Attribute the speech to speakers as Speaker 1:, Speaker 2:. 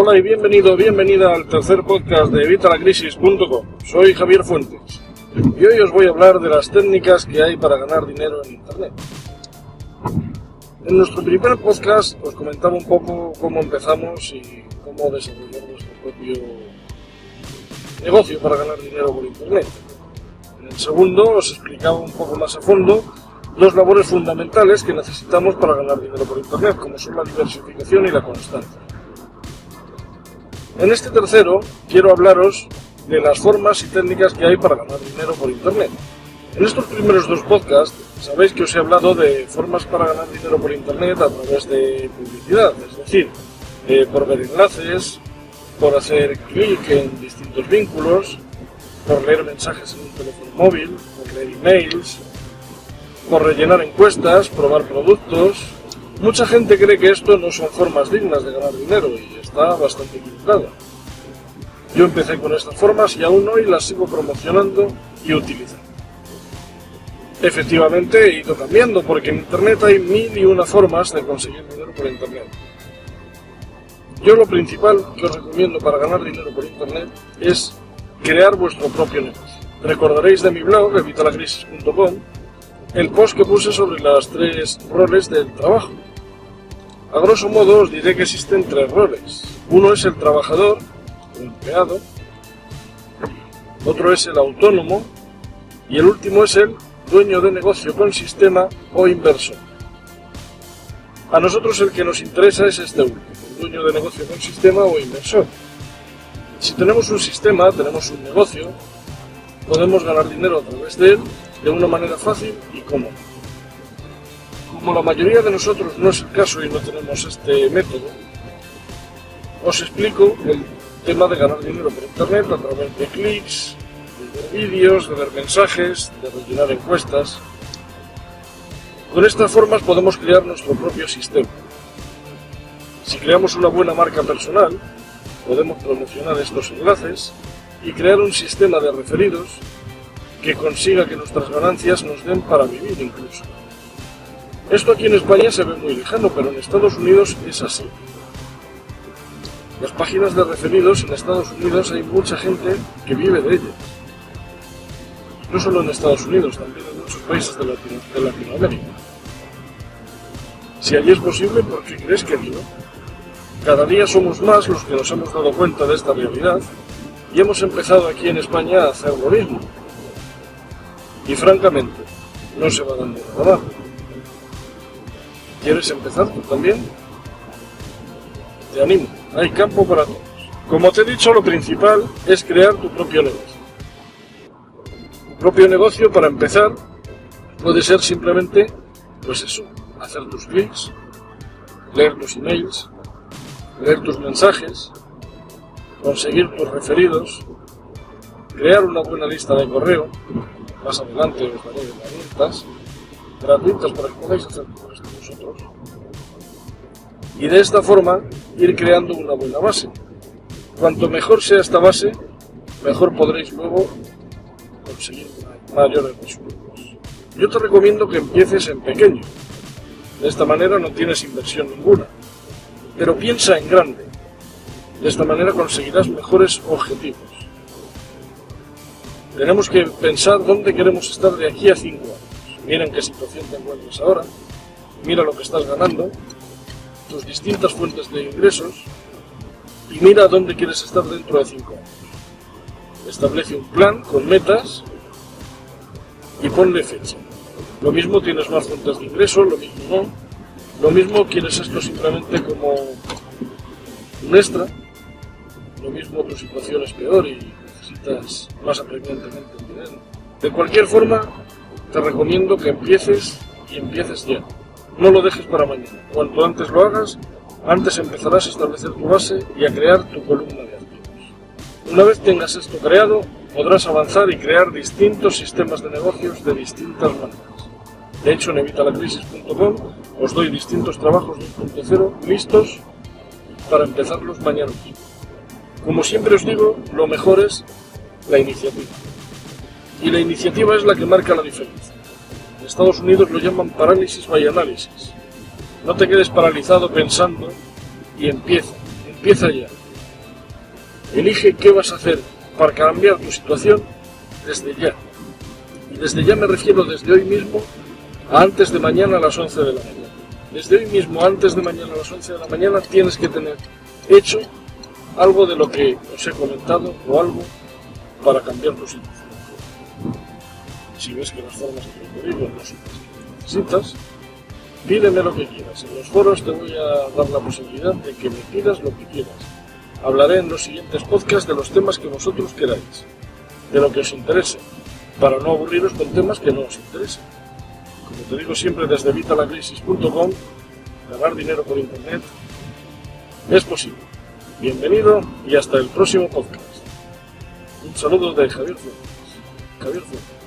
Speaker 1: Hola y bienvenido, bienvenida al tercer podcast de evitalacrisis.com. Soy Javier Fuentes y hoy os voy a hablar de las técnicas que hay para ganar dinero en Internet. En nuestro primer podcast os comentaba un poco cómo empezamos y cómo desarrollar nuestro propio negocio para ganar dinero por Internet. En el segundo os explicaba un poco más a fondo dos labores fundamentales que necesitamos para ganar dinero por Internet, como son la diversificación y la constancia. En este tercero quiero hablaros de las formas y técnicas que hay para ganar dinero por Internet. En estos primeros dos podcasts sabéis que os he hablado de formas para ganar dinero por Internet a través de publicidad, es decir, eh, por ver enlaces, por hacer clic en distintos vínculos, por leer mensajes en un teléfono móvil, por leer emails, por rellenar encuestas, probar productos. Mucha gente cree que esto no son formas dignas de ganar dinero y está bastante equivocada. Yo empecé con estas formas y aún hoy las sigo promocionando y utilizando. Efectivamente he ido cambiando porque en Internet hay mil y una formas de conseguir dinero por Internet. Yo lo principal que os recomiendo para ganar dinero por Internet es crear vuestro propio negocio. Recordaréis de mi blog, evitalacrisis.com, el post que puse sobre las tres roles del trabajo. A grosso modo os diré que existen tres roles. Uno es el trabajador, o empleado, otro es el autónomo y el último es el dueño de negocio con sistema o inversor. A nosotros el que nos interesa es este último, el dueño de negocio con sistema o inversor. Si tenemos un sistema, tenemos un negocio, podemos ganar dinero a través de él de una manera fácil y cómoda. Como la mayoría de nosotros no es el caso y no tenemos este método, os explico el tema de ganar dinero por internet a través de clics, de ver vídeos, de ver mensajes, de rellenar encuestas. Con estas formas podemos crear nuestro propio sistema. Si creamos una buena marca personal, podemos promocionar estos enlaces y crear un sistema de referidos que consiga que nuestras ganancias nos den para vivir incluso. Esto aquí en España se ve muy lejano, pero en Estados Unidos es así. Las páginas de referidos en Estados Unidos hay mucha gente que vive de ellas. No solo en Estados Unidos, también en muchos países de, Latinoamérica. Si allí es posible, ¿por qué crees que no? Cada día somos más los que nos hemos dado cuenta de esta realidad y hemos empezado aquí en España a hacer lo mismo. Y francamente, no se va dando nada. ¿Quieres empezar tú también? Te animo, hay campo para todos. Como te he dicho, lo principal es crear tu propio negocio. Tu propio negocio, para empezar, puede ser simplemente, pues eso, hacer tus clics, leer tus emails, leer tus mensajes, conseguir tus referidos, crear una buena lista de correo, más adelante os daré herramientas gratuitas para que podáis hacer todo esto vosotros. Y de esta forma ir creando una buena base. Cuanto mejor sea esta base, mejor podréis luego conseguir mayores resultados. Yo te recomiendo que empieces en pequeño. De esta manera no tienes inversión ninguna. Pero piensa en grande. De esta manera conseguirás mejores objetivos. Tenemos que pensar dónde queremos estar de aquí a cinco años. Mira en qué situación te encuentras ahora, mira lo que estás ganando, tus distintas fuentes de ingresos y mira dónde quieres estar dentro de cinco años. Establece un plan con metas y ponle fecha. Lo mismo tienes más fuentes de ingresos, lo mismo no. Lo mismo quieres esto simplemente como un extra. Lo mismo tu situación es peor y necesitas más apremiantemente dinero. De cualquier forma, te recomiendo que empieces y empieces ya. No lo dejes para mañana. Cuanto antes lo hagas, antes empezarás a establecer tu base y a crear tu columna de activos. Una vez tengas esto creado, podrás avanzar y crear distintos sistemas de negocios de distintas maneras. De hecho, en evitalacrisis.com os doy distintos trabajos 2.0 listos para empezarlos mañana mismo. Como siempre os digo, lo mejor es la iniciativa. Y la iniciativa es la que marca la diferencia. En Estados Unidos lo llaman parálisis by análisis. No te quedes paralizado pensando y empieza, empieza ya. Elige qué vas a hacer para cambiar tu situación desde ya. Y desde ya me refiero desde hoy mismo a antes de mañana a las 11 de la mañana. Desde hoy mismo, antes de mañana a las 11 de la mañana, tienes que tener hecho algo de lo que os he comentado o algo para cambiar tu situación. Si ves que que te digo no son las que necesitas, pídeme lo que quieras. En los foros te voy a dar la posibilidad de que me pidas lo que quieras. Hablaré en los siguientes podcasts de los temas que vosotros queráis, de lo que os interese, para no aburriros con temas que no os interesen. Como te digo siempre desde vitalacrisis.com, ganar dinero por internet es posible. Bienvenido y hasta el próximo podcast. Un saludo de Javier Fuentes. Javier Fuentes.